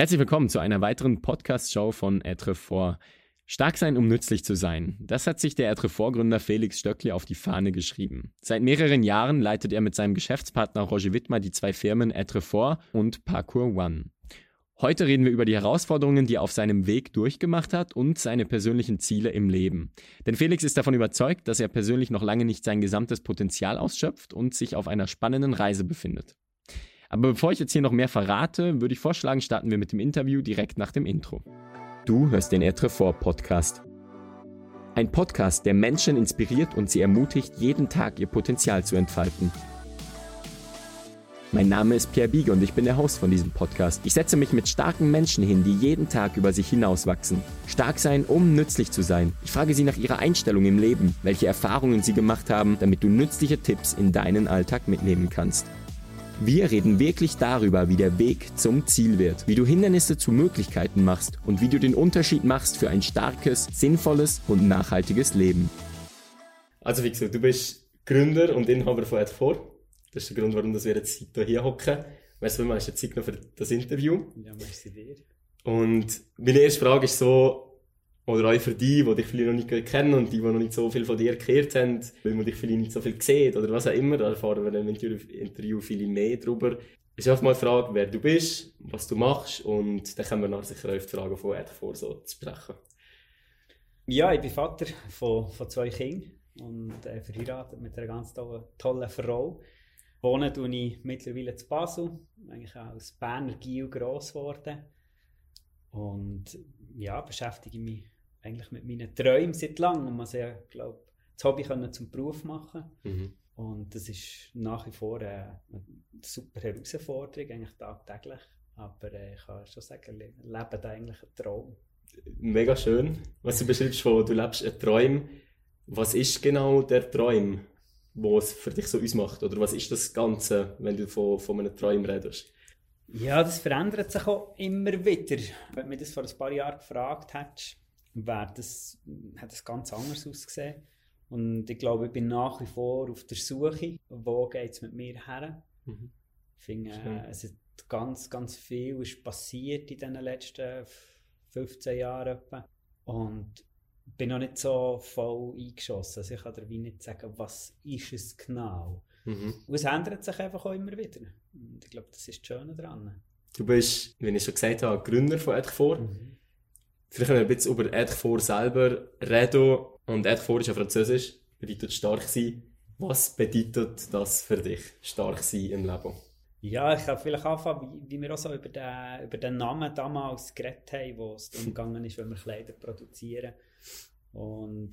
Herzlich willkommen zu einer weiteren Podcast-Show von Etrefort. Stark sein, um nützlich zu sein. Das hat sich der Etrefort-Gründer Felix Stöckli auf die Fahne geschrieben. Seit mehreren Jahren leitet er mit seinem Geschäftspartner Roger Wittmer die zwei Firmen Etrefort und Parkour One. Heute reden wir über die Herausforderungen, die er auf seinem Weg durchgemacht hat und seine persönlichen Ziele im Leben. Denn Felix ist davon überzeugt, dass er persönlich noch lange nicht sein gesamtes Potenzial ausschöpft und sich auf einer spannenden Reise befindet. Aber bevor ich jetzt hier noch mehr verrate, würde ich vorschlagen, starten wir mit dem Interview direkt nach dem Intro. Du hörst den Etrefort Podcast. Ein Podcast, der Menschen inspiriert und sie ermutigt, jeden Tag ihr Potenzial zu entfalten. Mein Name ist Pierre Biege und ich bin der Host von diesem Podcast. Ich setze mich mit starken Menschen hin, die jeden Tag über sich hinauswachsen. Stark sein, um nützlich zu sein. Ich frage sie nach ihrer Einstellung im Leben, welche Erfahrungen sie gemacht haben, damit du nützliche Tipps in deinen Alltag mitnehmen kannst. Wir reden wirklich darüber, wie der Weg zum Ziel wird, wie du Hindernisse zu Möglichkeiten machst und wie du den Unterschied machst für ein starkes, sinnvolles und nachhaltiges Leben. Also wie gesagt, du bist Gründer und Inhaber von Ad4. Das ist der Grund, warum wir jetzt hier hocken. Weißt du, hast du Zeit noch für das Interview? Ja, merci dir. Und meine erste Frage ist so, oder auch für die, die dich vielleicht noch nicht kennen und die, die noch nicht so viel von dir gehört haben, weil man dich vielleicht nicht so viel sieht oder was auch immer, da erfahren wir im Interview viel mehr darüber. Es ist einfach mal die Frage, wer du bist, was du machst und dann können wir nachher sicher auf die Frage von Ed vor so zu sprechen. Ja, ich bin Vater von, von zwei Kindern und äh, verheiratet mit einer ganz tollen, tollen Frau. Wohne tue ich mittlerweile zu Basel, eigentlich auch als Berner Gil gross geworden. Und ja, beschäftige mich eigentlich mit meinen Träumen seit langem und man ja, glaube das Hobby können zum Beruf machen. Mhm. Und das ist nach wie vor eine, eine super Herausforderung, eigentlich tagtäglich. Aber äh, ich kann schon sagen, leben da eigentlich ein Traum. Mega schön, was du beschreibst, von du lebst einen Traum. Was ist genau der Traum, was es für dich so ausmacht? Oder was ist das Ganze, wenn du von, von einem Traum redest? Ja, das verändert sich auch immer wieder. Wenn du mich das vor ein paar Jahren gefragt hättest, wäre das, hat das ganz anders ausgesehen. Und ich glaube, ich bin nach wie vor auf der Suche, wo geht es mit mir her. Mhm. Ich finde, äh, es ist ganz, ganz viel ist passiert in den letzten 15 Jahren. Etwa. Und bin noch nicht so voll eingeschossen. Also ich kann dir wie nicht sagen, was ist es genau. Mhm. Und es ändert sich einfach auch immer wieder. Und ich glaube, das ist das Schöne daran. Du bist, wie ich schon gesagt habe, Gründer von Edgefor. Mhm. Vielleicht können wir ein bisschen über Edgefor selber reden. Und Edgefor ist ja französisch, bedeutet stark sein. Was bedeutet das für dich, stark sein im Leben? Ja, ich kann vielleicht anfangen, wie, wie wir auch so über den, über den Namen damals geredet haben, wo es darum gegangen ist, wenn wir Kleider produzieren. Und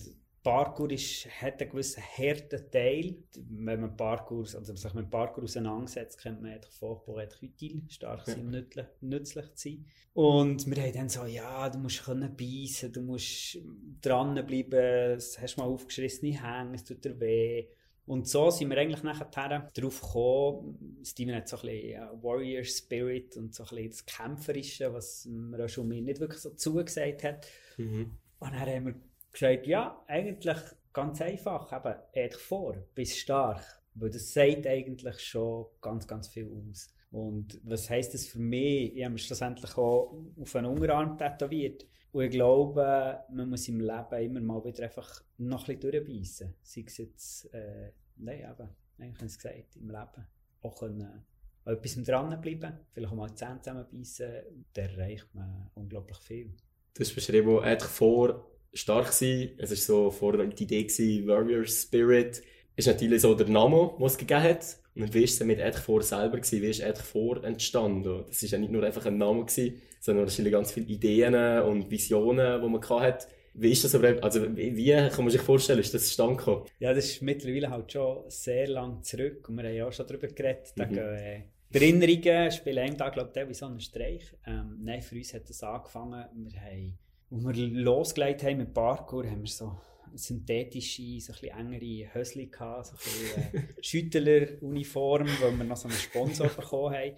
Parkour ist, hat einen gewissen harten Teil. Wenn man Parkour, also sich mit Parkour auseinandersetzt, kennt man Vorbau util, stark sein, nützlich, nützlich zu sein. Und wir haben dann so, ja, du musst können beißen, du musst dranbleiben, hast mal aufgeschrissene Hänge, es tut dir weh. Und so sind wir eigentlich nachher darauf gekommen, Steven hat so ein bisschen Warrior Spirit und so ein bisschen das Kämpferische, was mir auch schon mir nicht wirklich so zugesagt hat. Mhm. Und dann haben wir gesagt, ja, eigentlich ganz einfach, eben, ehrlich vor, bist stark. Weil das sagt eigentlich schon ganz, ganz viel aus. Und was heisst das für mich? Ich habe mich schlussendlich auch auf einen Unterarm tätowiert. Und ich glaube, man muss im Leben immer mal wieder einfach noch ein bisschen durchbeissen. Sei es jetzt, äh, nein, eben, eigentlich habe ich es gesagt, im Leben. Auch können, etwas dranbleiben, vielleicht auch mal die Zähne zusammenbeissen, da erreicht man unglaublich viel. Du hast beschrieben, eigentlich vor stark sein. Es war so vor die Idee gewesen, Warrior Spirit. Ist natürlich so der Name, den es gegeben hat. Und wie war es mit Edgefor selber gewesen? Wie ist Edgefor entstanden? Das war ja nicht nur einfach ein Name gewesen, sondern wahrscheinlich ganz viele Ideen und Visionen, die man hatte. Wie ist das überhaupt, also wie, wie kann man sich vorstellen, ist das zustande gekommen? Ja, das ist mittlerweile halt schon sehr lang zurück und wir haben ja auch schon darüber geredet. Mhm. Da äh, die Erinnerungen spielen einem da, glaube ich, wie so einen Streich. Ähm, nein, für uns hat das angefangen, wir haben als wir losgelegt haben mit Parkour, haben wir so synthetische, so ein engere Hösli gehabt, so ein bisschen äh, Schüttler-Uniform, weil wir noch so einen Sponsor bekommen haben.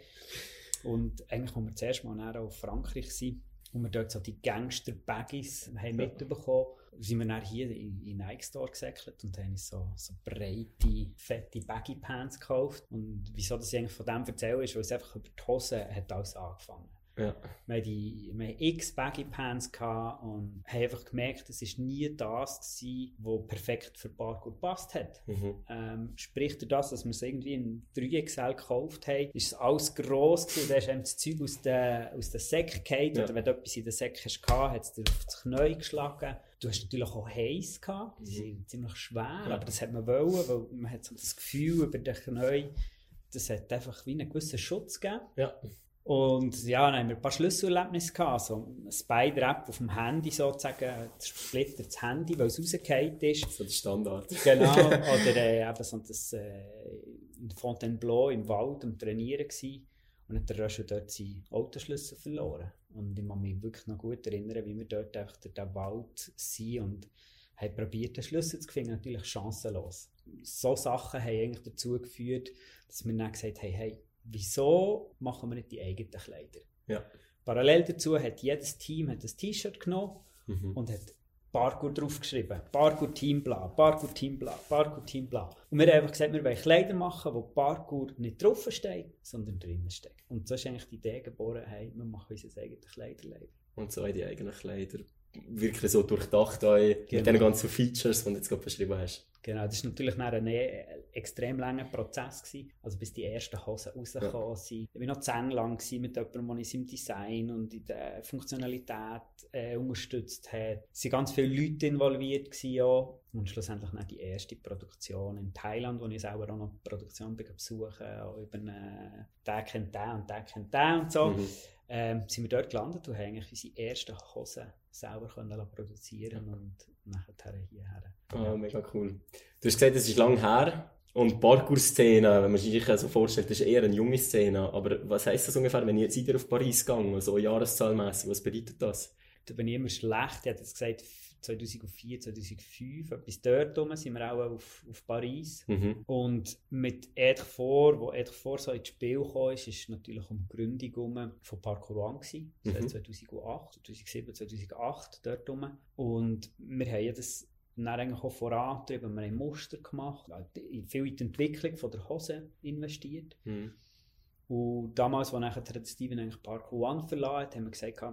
Und eigentlich, als wir zuerst mal auf Frankreich sind, und wir dort so die Gangster-Baggies haben mitbekommen, sind wir dann hier in, in Nike Store gesäckelt und haben so, so breite, fette Baggy-Pants gekauft. Und wieso das ich eigentlich von dem erzähle, ist, weil es einfach über die Hose hat alles angefangen Ja. Wir hatten, die, wir hatten x Baggy Pants gehabt und haben einfach gemerkt, es war nie das, gewesen, was perfekt für Parkour gepasst hat. Mhm. Ähm, sprich durch das, dass wir es irgendwie in 3XL gekauft haben, ist es alles gross gewesen. Da ist einem das Zeug aus den, aus den Säcken gefallen. Ja. Oder wenn du etwas in den Säcken hast, hat es dir auf das Knie geschlagen. Du hast natürlich auch heiß gehabt. Die sind ziemlich schwer, Ja. aber das hat man wollen, weil man hat so das Gefühl über den Knie, das hat einfach wie einen gewissen Schutz gegeben. Ja. Und ja, dann haben wir ein paar Schlüsselerlebnisse gehabt. So ein Spider-App auf dem Handy sozusagen, das splittert das Handy, weil es rausgefallen ist. So der Standard. Genau, oder äh, eben so das, äh, in Fontainebleau im Wald am Trainieren gsi und hat der Röschel dort seinen Autoschlüssel verloren. Und ich kann mich wirklich noch gut erinnern, wie wir dort einfach durch den Wald sind und haben probiert, den Schlüssel zu finden, natürlich chancenlos. So Sachen haben eigentlich dazu geführt, dass wir dann gesagt haben, hey, wieso machen wir nicht die eigenen Kleider? Ja. Parallel dazu hat jedes Team hat ein T-Shirt genommen Mhm. und hat Parkour draufgeschrieben. Parkour Team bla, Parkour Team bla, Parkour Team bla. Und wir haben einfach gesagt, wir wollen Kleider machen, wo Parkour nicht draufsteht, sondern drinnen steckt. Und so ist eigentlich die Idee geboren, hey, wir machen unser eigenes Kleiderlabel. Und so in die eigenen Kleider. Wirklich so durchdacht mit Genau. den ganzen Features, die du jetzt gerade beschrieben hast. Genau, das war natürlich ein äh, extrem langer Prozess. Gewesen. Also bis die ersten Hosen rausgekommen sind. Ich war noch zehn lang gewesen mit jemandem, der uns im Design und in der Funktionalität äh, unterstützt hat. Es waren ganz viele Leute involviert. Gewesen, auch. Und schlussendlich dann die erste Produktion in Thailand, wo ich selber auch noch die Produktion bin besuchen auch über einen, der kennt den und der kennt den und so. Mhm. Ähm, sind wir dort gelandet und haben eigentlich unsere ersten Hosen selber können produzieren und nachher hierher. Ah, mega cool. Du hast gesagt, es ist lang her. Und die Parkour-Szene, wenn man sich so vorstellt, das ist eher eine junge Szene. Aber was heisst das ungefähr, wenn ich jetzt wieder auf Paris gehe, so jahreszahlmässig, was bedeutet das? Da bin ich immer schlecht. Ich hätte jetzt gesagt, 2004, 2005, etwas dort rum, sind wir auch auf, auf Paris. Mhm. Und mit Edge vor, wo Edge vor so ins Spiel kam, ist, ist natürlich um die Gründung rum von Parkour One gewesen. Mhm. war 2008, 2007, 2008 dort rum. Und wir haben ja das dann eigentlich auch vorangetrieben. Wir haben Muster gemacht, viel in die Entwicklung von der Hose investiert. Mhm. Und damals, als nachher Steven eigentlich Parkour One verlassen hat, haben wir gesagt,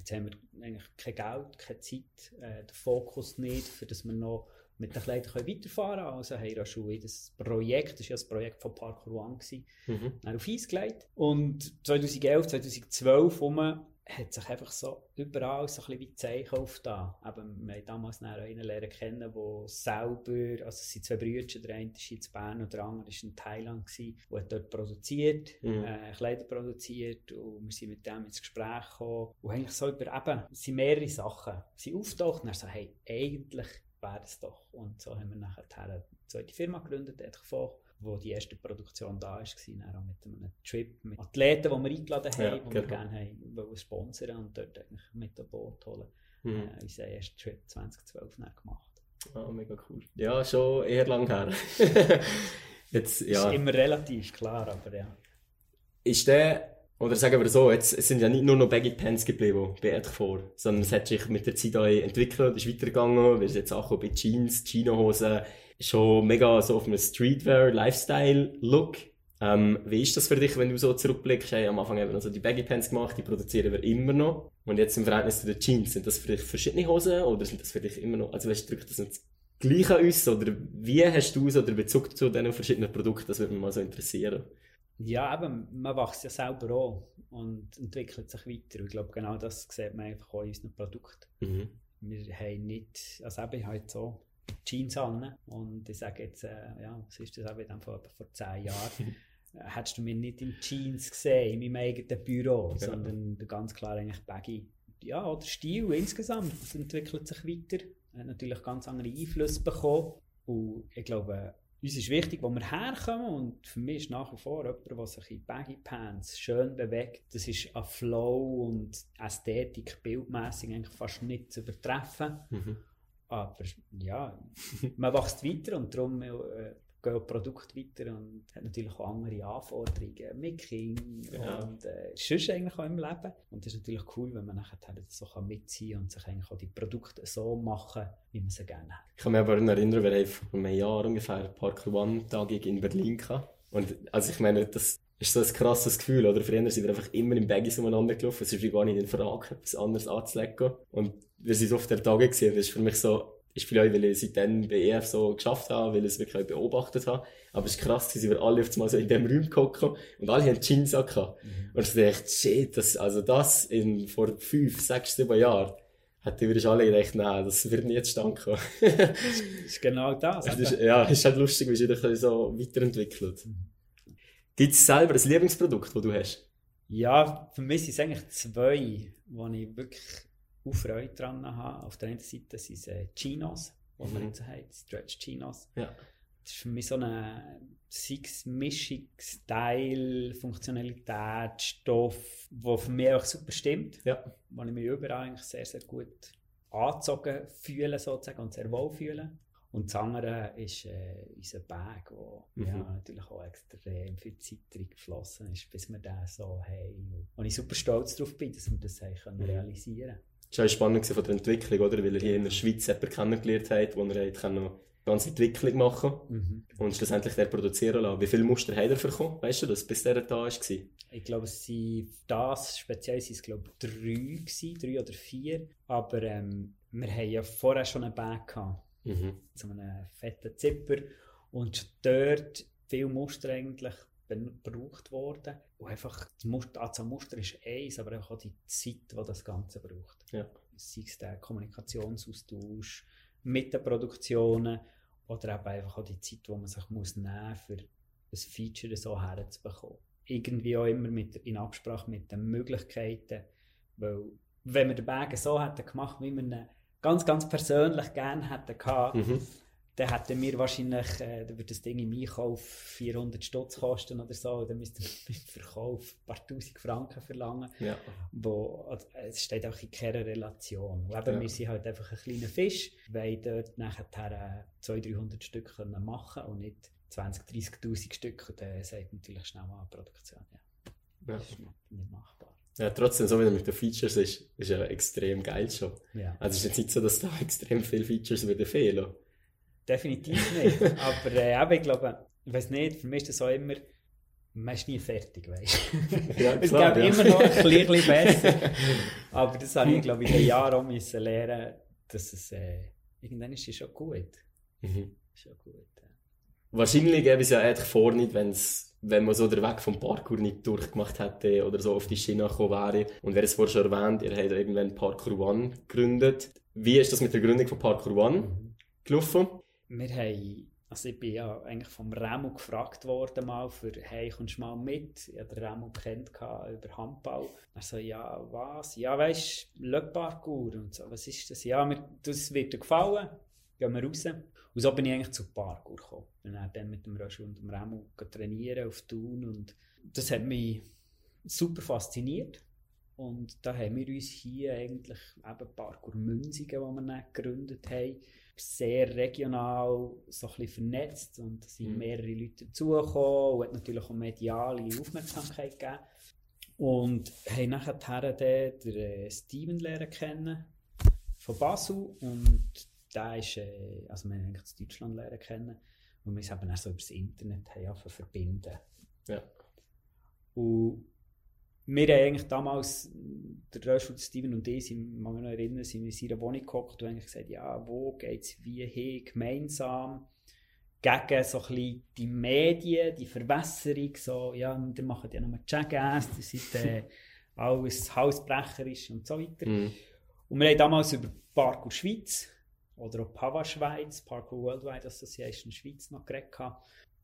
jetzt haben wir eigentlich kein Geld, keine Zeit, äh, den Fokus nicht, für dass wir noch mit den Kleidern können weiterfahren können. Also haben wir schon das Projekt, das war ja das Projekt von Parkour One, gewesen, Mhm. auf Eis gelegt. Und 2011, 2012 rum hat sich einfach so überall so ein bisschen wie Zeichen aufgetan. Eben, wir haben damals dann einen lernen kennen, der selber, also es sind zwei Brüder, der eine ist in Bern und der andere war in Thailand, gewesen, der hat dort produziert, Mhm. äh, Kleider produziert und wir sind mit dem ins Gespräch gekommen. Und eigentlich so über eben, es sind mehrere Sachen. Sie auftaucht und er so, hey, eigentlich wäre es doch. Und so haben wir nachher eine zweite Firma gegründet, Edgefoch, wo die erste Produktion da war, dann auch mit einem Trip mit Athleten, die wir eingeladen haben, Ja, die wir genau. gerne haben, wollen sponsern und dort eigentlich mit an Boot holen. Mhm. Äh, unseren ersten Trip 2012 dann gemacht. Ah, mega cool. Ja, schon eher lang her. jetzt, ja. Ist immer relativ klar, aber ja. Ist der, oder sagen wir so, jetzt, es sind ja nicht nur noch Baggy Pants geblieben bei vor, sondern es hat sich mit der Zeit auch entwickelt, ist weitergegangen, wir sind jetzt auch bei Jeans, Chinohosen, schon mega so auf einem Streetwear, Lifestyle-Look. Ähm, wie ist das für dich, wenn du so zurückblickst? Hey, am Anfang haben wir noch so die Baggy Pants gemacht, die produzieren wir immer noch. Und jetzt im Verhältnis zu den Jeans, sind das für dich verschiedene Hosen oder sind das für dich immer noch, also weißt, du, drückt das nicht gleich an uns oder wie hast du so den Bezug zu diesen verschiedenen Produkten? Das würde mich mal so interessieren. Ja, eben, man wächst ja selber auch und entwickelt sich weiter. Ich glaube, genau das sieht man einfach auch in unseren Produkten. Mhm. Wir haben nicht, also eben, ich habe jetzt so Jeans an und ich sage jetzt, äh, ja, was ist das eben dann vor, vor zehn Jahren, äh, hättest du mich nicht in Jeans gesehen, in meinem eigenen Büro, Ja. sondern ganz klar eigentlich Baggy. Ja, oder Stil insgesamt, das entwickelt sich weiter, hat natürlich ganz andere Einflüsse bekommen und ich glaube, uns ist wichtig, wo wir herkommen und für mich ist nach wie vor jemand, der sich in Baggy Pants schön bewegt, das ist an Flow und Ästhetik bildmäßig eigentlich fast nicht zu übertreffen. Mhm. Aber ja, man wächst weiter und darum äh, gehen die Produkte weiter und hat natürlich auch andere Anforderungen mit Kind Ja. und äh, sonst eigentlich auch im Leben. Und das ist natürlich cool, wenn man nachher das so kann mitziehen und sich eigentlich auch die Produkte so machen, wie man sie gerne hat. Ich kann mich aber erinnern, wir haben vor einem Jahr ungefähr Parkour One Tagung in Berlin gehabt. Und also ich meine, das ist so ein krasses Gefühl, oder? Früher sind wir einfach immer im Baggies umeinander gelaufen, es ist gar nicht in Frage, etwas anderes anzulegen. Und wir sind auf der Tage gesehen, das ist für mich so, ist vielleicht, weil ich seitdem bei EF so geschafft habe, weil ich es wirklich beobachtet habe. Aber es ist krass, dass wir alle auf einmal so in dem Raum gucken und alle haben Jeans gehabt. Mhm. Und ich dachte, shit, das, also das in, vor fünf, sechs, sieben Jahren, hätte ich alle gedacht, nein, das wird nie zustande kommen. das ist genau das. Es ist, ja, es ist halt lustig, wie sich das so weiterentwickelt. Mhm. Gibt es selber ein Lieblingsprodukt, das du hast? Ja, für mich sind es eigentlich zwei, wo ich wirklich auch Freude daran habe. Auf der einen Seite sind es äh, Chinos, die mhm. wir jetzt haben, Stretch Chinos. Ja. Das ist für mich so eine Six-Mischung, Style, Funktionalität, Stoff, der für mich auch super stimmt. Ja. Wo ich mich überall eigentlich sehr, sehr gut angezogen fühle sozusagen und sehr wohl fühle. Und das andere ist äh, unser Bag, wo mhm. ja, natürlich auch extrem viel Zeit geflossen ist, bis wir das so haben. Und ich super stolz darauf bin, dass wir das haben können mhm. realisieren konnten. Das war spannend von der Entwicklung, oder? Weil er hier in der Schweiz jemanden kennengelernt hat, wo er hat noch ganze Entwicklung machen mhm. und schlussendlich der produzieren lassen. Wie viele Muster hat er bekommen? Weißt du das, bis der da war? Ich glaube, es sind das, speziell sind es glaube drei gewesen, drei oder vier. Aber ähm, wir haben ja vorher schon einen Bag gehabt. Mhm. So einen fetten Zipper. Und dort viele Muster eigentlich gebraucht worden. Und einfach die, Muster, die Anzahl Muster ist eins, aber auch die Zeit, die das Ganze braucht. Ja. Sei es der Kommunikationsaustausch mit den Produktionen oder eben einfach auch die Zeit, die man sich muss nehmen muss, für ein Feature so herzubekommen. Irgendwie auch immer mit, in Absprache mit den Möglichkeiten, weil wenn wir den Bag so hätten gemacht, wie wir ihn ganz, ganz persönlich gerne hätten gehabt, mhm dann hätten wir wahrscheinlich, äh, dann würde das Ding im Einkauf 400 Stutz kosten oder so, dann müssten wir im Verkauf ein paar tausend Franken verlangen. Ja. Wo, also, es steht auch in keiner Relation. Und eben, ja. Wir sind halt einfach ein kleiner Fisch, weil dort nachher 200, 300 Stück können machen und nicht 20, 30'000 Stück. Und dann sagt natürlich schnell mal Produktion, ja, das ist nicht, machbar. Ja, trotzdem, so wie er mit den Features ist, ist er extrem geil schon. Ja. Also es ist jetzt nicht so, dass da extrem viele Features würden fehlen definitiv nicht. Aber äh, ich glaube, ich weiß nicht, für mich ist das auch immer, man ist nie fertig, weißt du. Ja, es gibt ja. immer noch ein bisschen besser. Aber das habe ich, glaube ich, in den Jahren auch müssen lernen, dass es, äh, irgendwann ist es schon gut. Mhm. Schon gut, ja. Wahrscheinlich gäbe es ja eigentlich vor nicht, wenn's, wenn man so den Weg vom Parkour nicht durchgemacht hätte oder so auf die Schiene gekommen wäre. Und wer es vorher schon erwähnt, ihr habt irgendwann Parkour One gegründet. Wie ist das mit der Gründung von Parkour One mhm. gelaufen? Wir haben, also ich bin ja eigentlich vom Remo gefragt worden mal für «Hey, kommst du mal mit?» Ich hatte Remo kennt über Handball. Er so «Ja, was?» «Ja, weisst Le Parcours» und so. «Was ist das?» «Ja, mir, das wird dir gefallen. Gehen wir raus.» Und so bin ich eigentlich zu Parkour gekommen. Bin dann mit dem Röschel und dem Remo trainieren auf Thun und das hat mich super fasziniert. Und da haben wir uns hier eigentlich eben Parkour Münzigen, die wir dann gegründet haben, sehr regional so ein bisschen vernetzt und es sind mhm. mehrere Leute dazugekommen und hat natürlich auch mediale Aufmerksamkeit gegeben. Und haben nachher den, äh, Steven lernen kennen von Basel und der ist, äh, also wir haben eigentlich das Deutschland lernen kennen und wir haben es so über das Internet haben verbinden. Ja. Und wir haben eigentlich damals, der Röschel, Steven und ich, sind, mag mich noch erinnern, sind in seiner Wohnung gekocht und eigentlich gesagt, ja, wo geht es wie hin, gemeinsam, gegen so ein bisschen die Medien, die Verwässerung, so, ja, wir machen ja nur Jackass, das ist äh, alles hausbrecherisch und so weiter. Mm. Und wir haben damals über Parkour Schweiz oder auch Pava Schweiz, Parkour Worldwide Association Schweiz noch geredet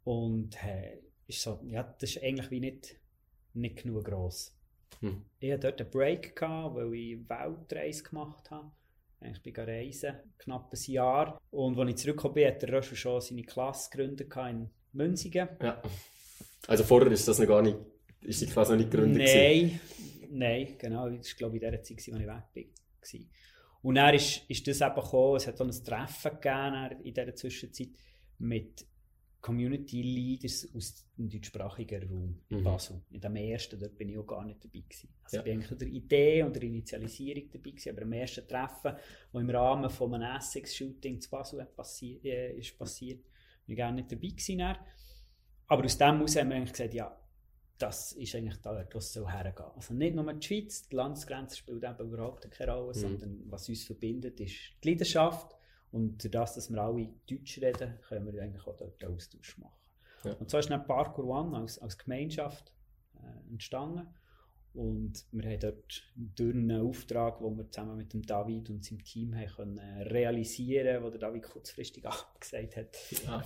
und äh, ist so, ja, das ist eigentlich wie nicht, nicht genug gross. Hm. Ich hatte dort einen Break, gehabt, weil ich Weltreise gemacht habe. Ich bin reisen, knapp ein Jahr. Und als ich zurückgekommen bin, hat der Röschel schon seine Klasse gegründet in Münzigen. Ja. Also vorher ist das noch gar nicht, ist die Klasse noch nicht gegründet? Nein, nein, genau. Das war glaube ich in der Zeit, als ich weg bin. Und dann ist, ist das eben gekommen, es hat dann ein Treffen gegeben in dieser Zwischenzeit mit Community Leaders aus dem deutschsprachigen Raum in mhm. Basel. In dem ersten, dort bin ich auch gar nicht dabei gewesen. Also ja. ich bin eigentlich der Idee und der Initialisierung dabei gewesen, aber am ersten Treffen, wo im Rahmen von einem Essex-Shooting zu Basel passi äh, ist passiert, bin ich gar nicht dabei gewesen. Dann. Aber aus dem heraus haben wir eigentlich gesagt, ja, das ist eigentlich da, wo es so hergehen Also nicht nur die Schweiz, die Landesgrenze spielt eben überhaupt keine Rolle, mhm. sondern was uns verbindet, ist die Leidenschaft. Und durch das, dass wir alle Deutsch reden, können wir eigentlich auch dort Austausch machen. Ja. Und so ist dann Parkour One als, als Gemeinschaft äh, entstanden. Und wir haben dort durch einen Auftrag, den wir zusammen mit dem David und seinem Team haben können realisieren konnten, den David kurzfristig abgesagt hat.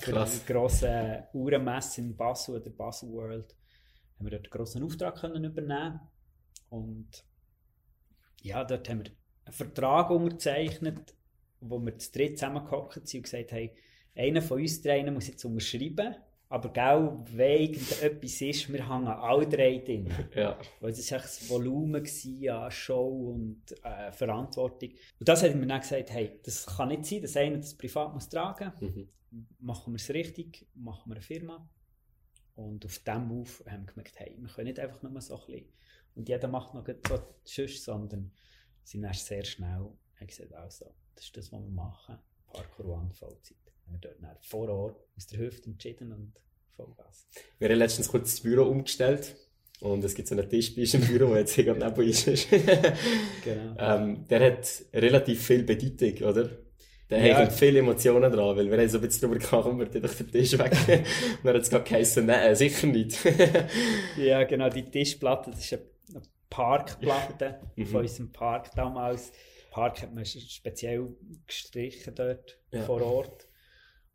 Krass. Für die grosse Uhrenmesse in Basel, der Basel World, haben wir dort einen grossen Auftrag können übernehmen Und ja, dort haben wir einen Vertrag unterzeichnet, wo wir zu dritt zusammengehockt sind und gesagt haben, einer von uns drei muss jetzt unterschreiben aber gell, wenn etwas ist, wir hängen alle drei drin. Ja. Weil es war das Volumen an Show und äh, Verantwortung. Und das hat mir dann gesagt, hey, das kann nicht sein, dass einer das privat muss tragen muss. Mhm. Machen wir es richtig, machen wir eine Firma. Und auf diesem Move haben wir gemerkt, hey, wir können nicht einfach nur so ein bisschen. Und jeder macht noch so Schuss, sondern sind erst sehr schnell haben gesagt, also, das ist das, was wir machen. Parkour One Vollzeit haben wir dort vor Ort aus der Hüfte entschieden und Vollgas. Wir haben letztens kurz das Büro umgestellt und es gibt so einen Tisch bei uns im Büro, der jetzt hier gerade neben uns ist. genau. ähm, der hat relativ viel Bedeutung, oder? Der ja. hängt viele Emotionen dran, weil wir haben so ein bisschen drüber gekommen, wir durch den Tisch weg. und dann hat es gerade geheißen, nein, sicher nicht. ja, genau, die Tischplatte, das ist eine Parkplatte mhm. von unserem Park damals. Park hat man speziell gestrichen dort ja. vor Ort.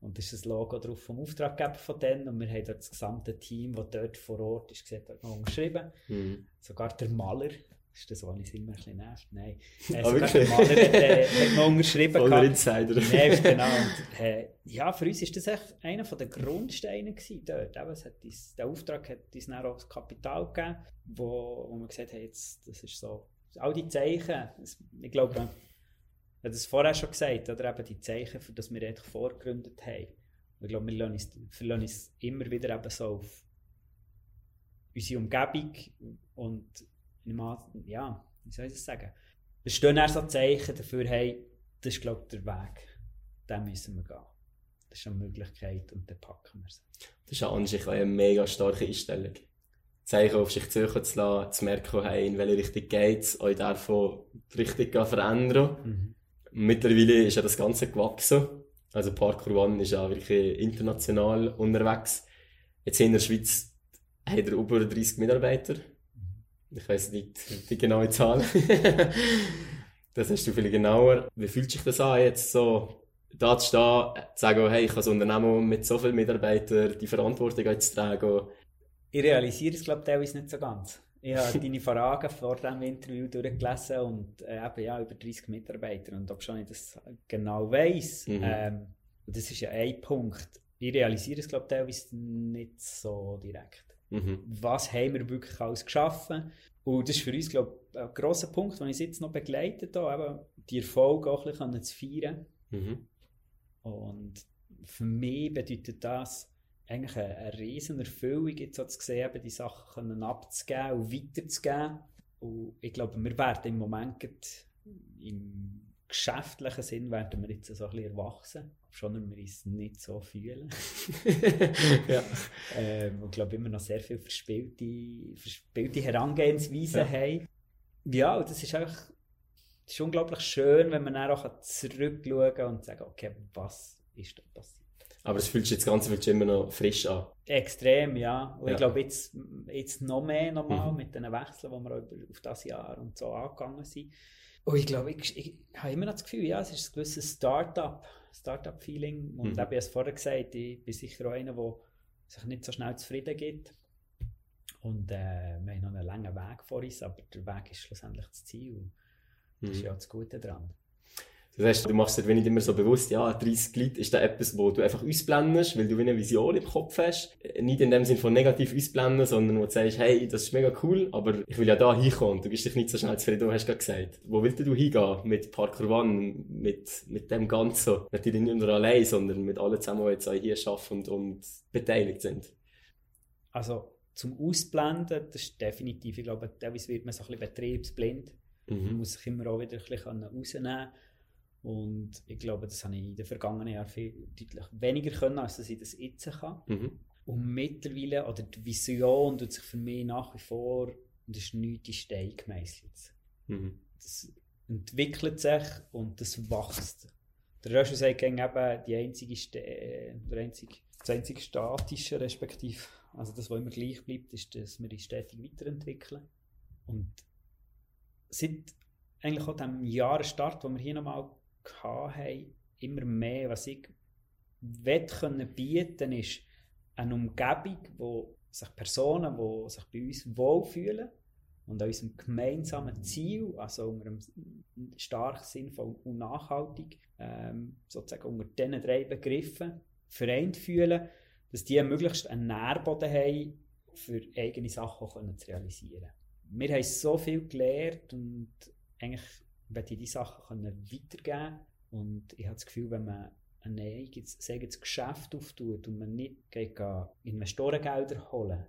Und das ist das Logo drauf vom Auftraggeber von denen. Und wir haben dort das gesamte Team, das dort vor Ort ist, gesehen, dort noch unterschrieben. Mhm. Sogar der Maler. Ist das, was ich immer ein bisschen nervt? Nein. Äh, oh, sogar der Maler hat, äh, hat noch unterschrieben. Voller Insider. Nein, genau. Und, äh, ja, für uns war das echt einer der Grundsteine gewesen dort. Eben, es hat uns, der Auftrag hat uns dann auch das Kapital gegeben, wo, wo wir gesagt haben, jetzt, das ist so, all die Zeichen, ich glaube, habe das vorher schon gesagt, oder eben die Zeichen, für das wir eigentlich vorgegründet haben. Ich glaube, wir verlassen uns immer wieder eben so auf unsere Umgebung und ja, wie soll ich das sagen? Es stehen auch so Zeichen dafür, hey, das ist glaube ich der Weg, den müssen wir gehen. Das ist eine Möglichkeit und dann packen wir es. Das ist an sich eine mega starke Einstellung. Zeichen auf sich suchen zu lassen, zu merken, hey, in welche Richtung geht es, euch davon die Richtung verändern. Mhm. Mittlerweile ist ja das Ganze gewachsen. Also Parkour One ist ja wirklich international unterwegs. Jetzt in der Schweiz hat er über 30 Mitarbeiter. Ich weiß nicht die genaue Zahl. das hast du viel genauer. Wie fühlt sich das an, jetzt so da zu stehen, zu sagen, hey, ich habe ein Unternehmen mit so vielen Mitarbeitern, die Verantwortung zu tragen? Ich realisiere es, glaube ich, teilweise nicht so ganz. Ich habe deine Fragen vor diesem Interview durchgelesen und äh, eben ja, über 30 Mitarbeiter. Und ob schon ich das genau weiss, mhm. ähm, das ist ja ein Punkt. Ich realisiere es, glaube ich, teilweise nicht so direkt. Mhm. Was haben wir wirklich alles geschaffen? Und das ist für uns, glaube ich, ein grosser Punkt, den ich jetzt noch begleite, da, eben die Erfolge auch ein bisschen zu feiern. Mhm. Und für mich bedeutet das, eigentlich eine, eine riesen Erfüllung, jetzt so zu sehen, die Sachen abzugeben und weiterzugeben. Und ich glaube, wir werden im Moment im geschäftlichen Sinn werden wir jetzt so ein bisschen erwachsen, schon wenn wir uns nicht so fühlen. ja. ähm, ich glaube, immer noch sehr viel verspielte, verspielte Herangehensweisen ja. haben. Ja, und das ist einfach das ist unglaublich schön, wenn man dann auch zurückschauen kann und sagen, okay, was ist da passiert? Aber es fühlt sich jetzt ganz viel immer noch frisch an. Extrem, ja. Und ja. ich glaube, jetzt, jetzt noch mehr nochmal mhm. mit den Wechseln, die wir auf das Jahr und so angegangen sind. Und ich glaube, ich, ich, ich habe immer noch das Gefühl, ja, es ist ein gewisses Start-up, Start-up-Feeling. Und mhm. ich habe es vorher gesagt, ich bin sicher auch einer, der sich nicht so schnell zufrieden gibt. Und äh, wir haben noch einen langen Weg vor uns, aber der Weg ist schlussendlich das Ziel. Das mhm. ist ja das Gute daran. Das heißt, du machst dir nicht immer so bewusst, ja, 30 Leute ist da etwas, wo du einfach ausblendest, weil du eine Vision im Kopf hast. Nicht in dem Sinn von negativ ausblenden, sondern wo du sagst, hey, das ist mega cool, aber ich will ja da hinkommen. Du bist dich nicht so schnell zufrieden, du hast gerade gesagt. Wo willst du hingehen? Mit Parker One, mit, mit dem Ganzen. Natürlich nicht nur allein, sondern mit allen zusammen, die jetzt auch hier arbeiten und, und beteiligt sind. Also, zum Ausblenden, das ist definitiv, ich glaube, teilweise wird man so ein bisschen betriebsblind. Mhm. Man muss sich immer auch wieder ein bisschen rausnehmen und ich glaube, das habe ich in den vergangenen Jahren viel, deutlich weniger können, als dass ich das jetzt kann. Mhm. Und mittlerweile, oder die Vision tut sich für mich nach wie vor, und das ist nichts in Stein gemeißelt. Mhm. Das entwickelt sich und das wächst. Der Röschel sagt eben die einzige, Ste äh, der einzige, das einzige statische, respektive, also das, was immer gleich bleibt, ist, dass wir uns stetig weiterentwickeln. Und seit eigentlich auch dem Jahresstart, den wir hier nochmal hatten, immer mehr, was ich können bieten ist eine Umgebung, wo sich Personen, die sich bei uns wohlfühlen und an unserem gemeinsamen Ziel, also unter einem stark sinnvoll und nachhaltig, ähm, sozusagen unter diesen drei Begriffen vereint fühlen, dass die möglichst einen Nährboden haben, für eigene Sachen zu realisieren. Wir haben so viel gelernt und eigentlich möchte ich diese Sachen weitergeben können. Und ich habe das Gefühl, wenn man ein eigenes, eigenes Geschäft auftut und man nicht geht, Investorengelder holen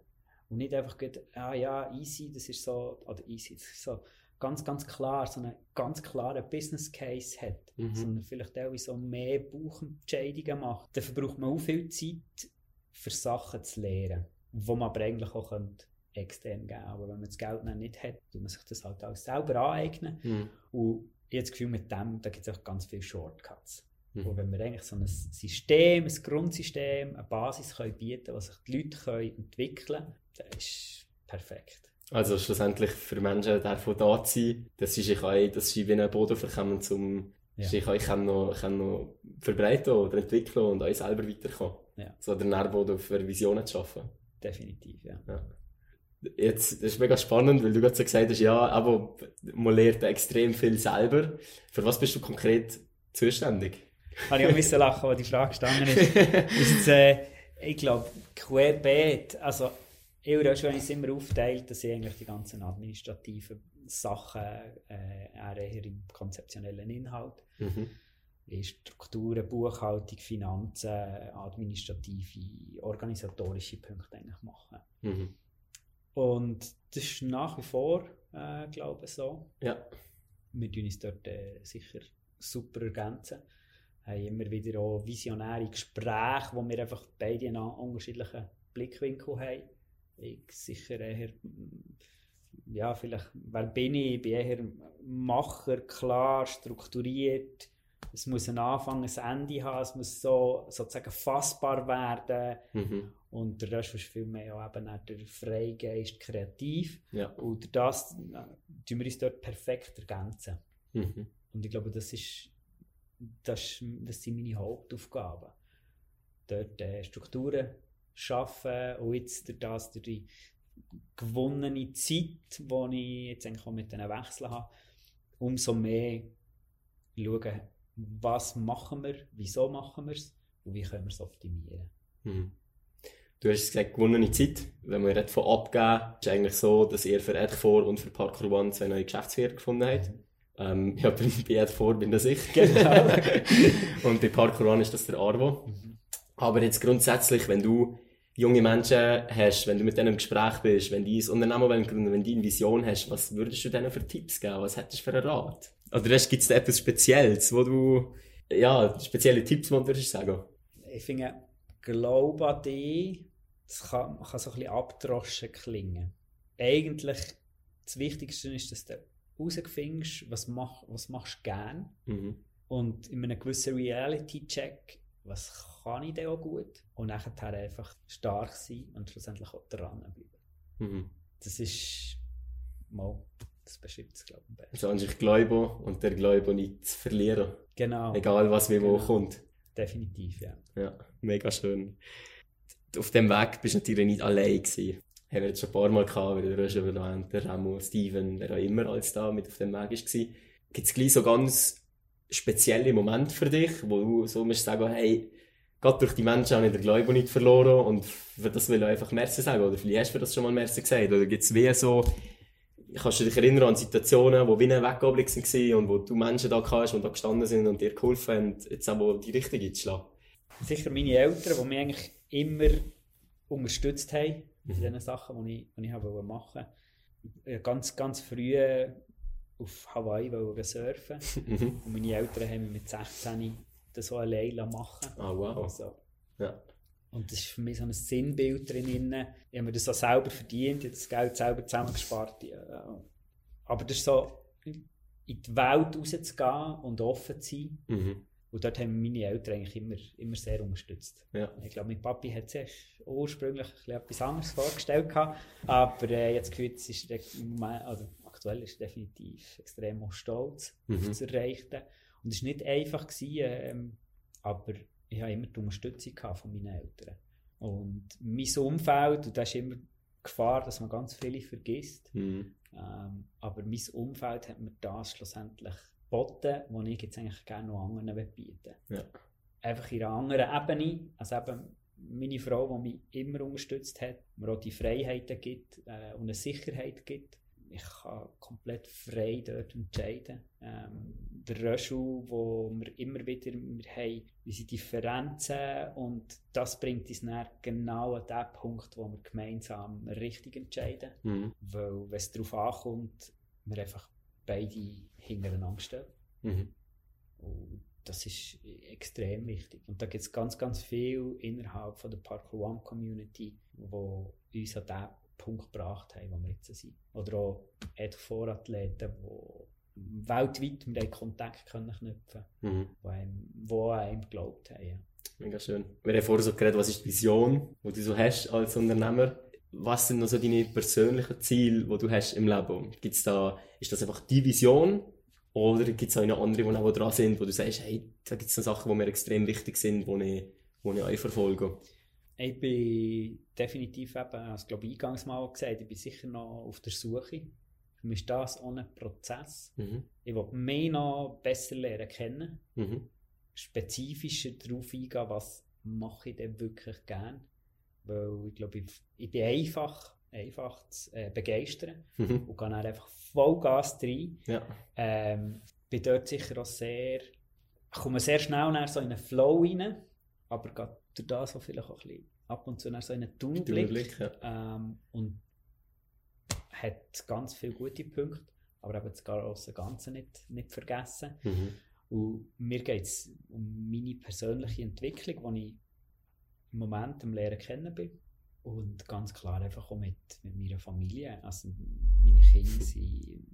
und nicht einfach geht, ah ja, easy, das ist so, oder easy, das ist so ganz, ganz klar, so einen ganz klaren Business Case hat, mhm. sondern vielleicht auch so mehr Bauchentscheidungen macht, dann verbraucht man auch viel Zeit für Sachen zu lernen, wo man aber eigentlich auch könnte extern geben Aber wenn man das Geld dann nicht hat, tut man sich das halt auch selber aneignen. Mhm. Und ich habe das Gefühl, mit dem, da gibt es auch ganz viele Shortcuts. Mhm. Wo wenn wir eigentlich so ein System, ein Grundsystem, eine Basis können bieten können, was sich die Leute können entwickeln können, das ist perfekt. Also schlussendlich für Menschen davon da zu sein, dass sie sich auch, dass sie wie einen Boden verkommen, um ja. sich auch können noch, können noch verbreiten oder entwickeln und auch selber weiterkommen. Ja. So den Nährboden für Visionen zu schaffen. Definitiv, ja. ja. Jetzt, das ist mega spannend, weil du gerade so gesagt hast, ja, aber man lernt extrem viel selber. Für was bist du konkret zuständig? Habe ich auch ein bisschen lachen, als die Frage gestanden ist. ist äh, ich glaube, querbeet, also ich habe schon immer aufteilt, dass ich eigentlich die ganzen administrativen Sachen äh, eher im konzeptionellen Inhalt, mhm. Strukturen, Buchhaltung, Finanzen, administrative, organisatorische Punkte eigentlich machen. Mhm. Und das ist nach wie vor, äh, glaube ich, so. Ja. Wir tun uns dort äh, sicher super ergänzen. Wir haben immer wieder auch visionäre Gespräche, wo wir einfach beide einen unterschiedlichen Blickwinkel haben. Ich sicher eher, ja, vielleicht, wer bin ich? Ich bin eher Macher, klar, strukturiert, es muss einen Anfang, ein Ende haben, es muss so, sozusagen fassbar werden. Mhm. Und der Rest ist vielmehr auch eben der Freigeist kreativ. Ja. Und das äh, tun wir uns dort perfekt ergänzen. Mhm. Und ich glaube, das, ist, das, das sind meine Hauptaufgaben. Dort äh, Strukturen schaffen und jetzt durch das, durch die gewonnene Zeit, die ich jetzt eigentlich auch mit diesen Wechseln habe, umso mehr schauen, was machen wir, wieso machen wir es und wie können wir es optimieren. Mhm. Du hast gesagt, gewonnene Zeit. Wenn wir von abgeben, ist es eigentlich so, dass ihr für Edfor und für Parkour One zwei neue Geschäftsführer gefunden habt. Ähm, ja, bei Edfor bin das ich. Genau. und bei Parkour One ist das der Arvo. Mhm. Aber jetzt grundsätzlich, wenn du junge Menschen hast, wenn du mit denen im Gespräch bist, wenn die ein Unternehmen gründen wenn die eine Vision hast, was würdest du denen für Tipps geben? Was hättest du für einen Rat? Oder gibt es da etwas Spezielles, wo du, ja, spezielle Tipps, die du würdest sagen? Ich finde, Glaube an dich, das kann, kann so ein bisschen abdroschen klingen. Eigentlich, das Wichtigste ist, dass du herausfindest, was, mach, was machst du gerne. Mhm. Und in einem gewissen Reality-Check, was kann ich denn auch gut? Und nachher einfach stark sein und schlussendlich auch dranbleiben. Mhm. Das ist mal das beschreibt es, glaube ich, Also an sich glauben und der Glaube nicht zu verlieren. Genau. Egal, was wie genau. wo kommt. Definitiv, ja. Ja, mega schön. Auf dem Weg bist du natürlich nicht allein gewesen. Haben wir jetzt schon ein paar Mal gehabt, wie der Roger erwähnt, der Remo, Steven, der auch immer als da mit auf dem Weg war. Gibt es gleich so ganz spezielle Momente für dich, wo du so musst sagen, hey, gerade durch die Menschen habe ich den Glauben nicht verloren und für das will ich einfach Merci sagen. Oder vielleicht hast du das schon mal Merci gesagt. Oder gibt es wie so kannst du dich erinnern an Situationen, wo wie ein Weggablick waren und wo du Menschen da hast, die da gestanden sind und dir geholfen haben, jetzt auch die Richtung einzuschlagen? Sicher meine Eltern, die mich eigentlich immer unterstützt haben in mhm. den Sachen, die ich, die ich machen wollte. Ganz, ganz früh auf Hawaii surfen mhm. und meine Eltern haben mich mit 16 das so allein machen Ah, wow. Also, ja. Und das ist für mich so ein Sinnbild drin. Ich habe mir das auch selber verdient, ich habe das Geld selber zusammengespart. Aber das ist so, in die Welt rauszugehen und offen zu sein. Mhm. Und dort haben meine Eltern eigentlich immer, immer sehr unterstützt. Ja. Ich glaube, mein Papi hat sich ursprünglich etwas anderes vorgestellt. Gehabt, aber äh, jetzt gefühlt ist er im Moment, also aktuell ist definitiv extrem stolz Mhm. auf das Erreichte. Und es war nicht einfach, gewesen, ähm, aber ich habe immer die Unterstützung von meinen Eltern. Und mein Umfeld, und da ist immer Gefahr, dass man ganz viele vergisst, Mhm. ähm, aber mein Umfeld hat mir das schlussendlich geboten, was ich jetzt eigentlich gerne noch anderen bieten. Ja. Einfach in einer anderen Ebene, also eben meine Frau, die mich immer unterstützt hat, mir auch die Freiheiten gibt äh, und eine Sicherheit gibt. Ich kann komplett frei dort entscheiden. Ähm, der Röschel, wo wir immer wieder wir haben, unsere Differenzen und das bringt uns dann genau an den Punkt, wo wir gemeinsam richtig entscheiden. Mhm. Weil, wenn es darauf ankommt, wir einfach beide hintereinander stehen. Mhm. Und das ist extrem wichtig. Und da gibt es ganz, ganz viel innerhalb von der Parkour One Community, wo uns an den Punkt gebracht haben, wo wir jetzt sind. Oder auch Vorathleten, die weltweit mit Kontakt können knüpfen Mhm. können, die einem, wo einem geglaubt haben. Mega schön. Wir haben vorher so geredet, was ist die Vision, die du so hast als Unternehmer? Was sind noch so deine persönlichen Ziele, die du hast im Leben? Gibt's da, ist das einfach die Vision? Oder gibt es auch noch andere, die auch dran sind, wo du sagst, hey, da gibt es Sachen, die mir extrem wichtig sind, die ich, die ich auch verfolge? Ich bin definitiv eben, als glaube ich eingangs mal gesagt, ich bin sicher noch auf der Suche. Für mich ist das auch ein Prozess. Mhm. Ich will mich noch besser lernen kennen. Mhm. spezifischer darauf eingehen, was mache ich denn wirklich gern. Weil ich glaube, ich, ich bin einfach, einfach zu äh, begeistern Mhm. und gehe dann einfach Vollgas rein. Ja. Ähm, bin dort sicher auch sehr, komme sehr schnell so in einen Flow rein, aber durch das auch vielleicht auch ein bisschen ab und zu nach so in einen Tunnelblick. Tunnelblick, ja. Ähm, und hat ganz viele gute Punkte, aber eben das große Ganze nicht, nicht vergessen. Mhm. Und mir geht es um meine persönliche Entwicklung, die ich im Moment am Lehren kennen bin. Und ganz klar einfach auch mit, mit meiner Familie. Also meine Kinder sind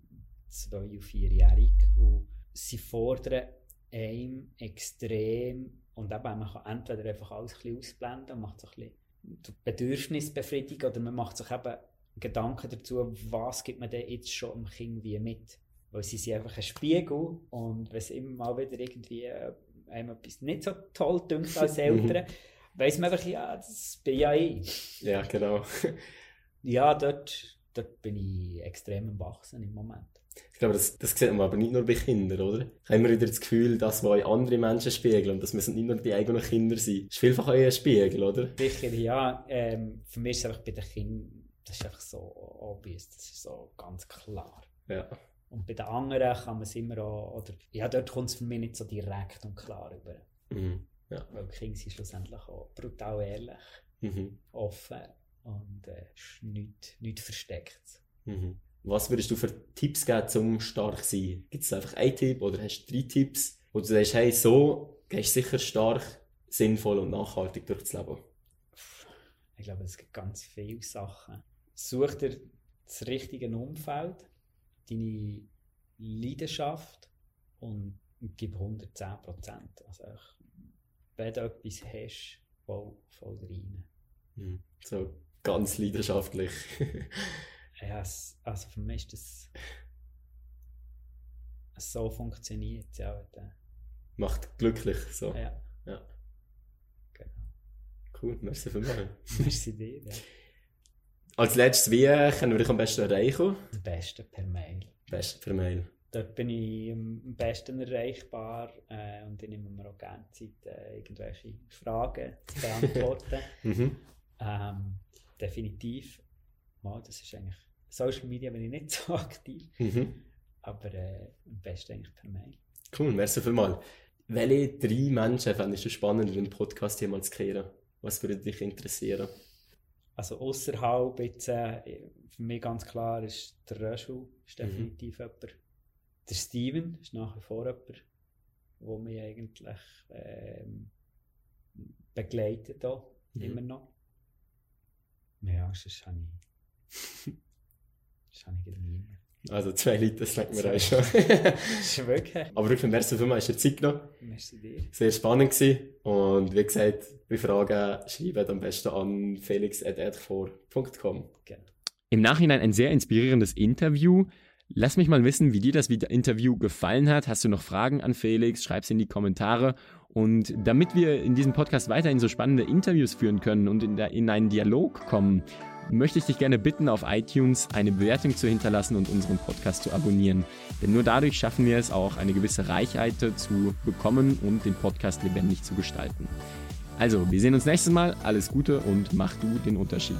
zwei und vierjährig und sie fordern einem extrem und eben man kann entweder einfach alles ein bisschen ausblenden und macht so ein bisschen Bedürfnisbefriedigung oder man macht sich eben Gedanken dazu, was gibt man denn jetzt schon dem Kind wie mit. Weil sie sind einfach ein Spiegel und wenn es immer mal wieder irgendwie äh, einem etwas nicht so toll dünkt als Eltern, weiss man einfach, ja, das bin ja ich. Ja, genau. Ja, dort, dort bin ich extrem am Wachsen im Moment. Ich glaube, das, das sieht man aber nicht nur bei Kindern, oder? Ich habe immer wieder das Gefühl, dass wir andere Menschen spiegeln und das müssen nicht nur die eigenen Kinder sein. Das ist vielfach auch ein Spiegel, oder? Sicher, ja. Ähm, für mich ist es einfach bei den Kindern, das ist einfach so obvious, das ist so ganz klar. Ja. Und bei den anderen kann man es immer auch, oder, ja, dort kommt es für mich nicht so direkt und klar rüber. Mhm. Ja. Weil die Kinder sind schlussendlich auch brutal ehrlich, Mhm. offen und äh, ist nichts, nichts Verstecktes. Mhm. Was würdest du für Tipps geben, zum stark zu sein? Gibt es einfach einen Tipp oder hast du drei Tipps, wo du sagst, hey, so gehst du sicher stark, sinnvoll und nachhaltig durchs Leben? Ich glaube, es gibt ganz viele Sachen. Such dir das richtige Umfeld, deine Leidenschaft und gib 110 Prozent. Also, wenn du etwas hast, voll, voll rein. Mhm. So ganz leidenschaftlich. Ja, es, also für mich ist das so funktioniert es ja. wenn Macht glücklich. So. Ja, Ja. genau. Cool, merci vielmals. Merci dir. Ja. Als letztes, wie können wir dich am besten erreichen? Am besten per Mail. Best per Mail. Dort bin ich am besten erreichbar äh, und ich nehme mir auch gerne Zeit, äh, irgendwelche Fragen zu beantworten. Mhm. ähm, definitiv. Mal, das ist eigentlich Social Media bin ich nicht so aktiv, Mhm. aber äh, am besten eigentlich per Mail. Cool, merci vielmals. Welche drei Menschen fändest du spannend, in den Podcast mal zu kehren? Was würde dich interessieren? Also außerhalb jetzt, äh, für mich ganz klar ist der Röschel ist Mhm. definitiv jemand. Der Steven ist nach wie vor jemand, der mich eigentlich ähm, begleitet auch mhm. immer noch. Ja, sonst habe ich, sonst habe ich. Also zwei Leute, das sagt mir auch schon. ist wirklich. Aber wirklich, merci vielmals, hast du Zeit genommen. Merci dir. Sehr spannend gewesen. Und wie gesagt, bei Fragen schreibt am besten an felix.edfor.com. Genau. Im Nachhinein ein sehr inspirierendes Interview. Lass mich mal wissen, wie dir das Interview gefallen hat. Hast du noch Fragen an Felix? Schreib sie in die Kommentare. Und damit wir in diesem Podcast weiterhin so spannende Interviews führen können und in, der, in einen Dialog kommen, möchte ich dich gerne bitten, auf iTunes eine Bewertung zu hinterlassen und unseren Podcast zu abonnieren. Denn nur dadurch schaffen wir es auch, eine gewisse Reichweite zu bekommen und den Podcast lebendig zu gestalten. Also, wir sehen uns nächstes Mal. Alles Gute und mach du den Unterschied.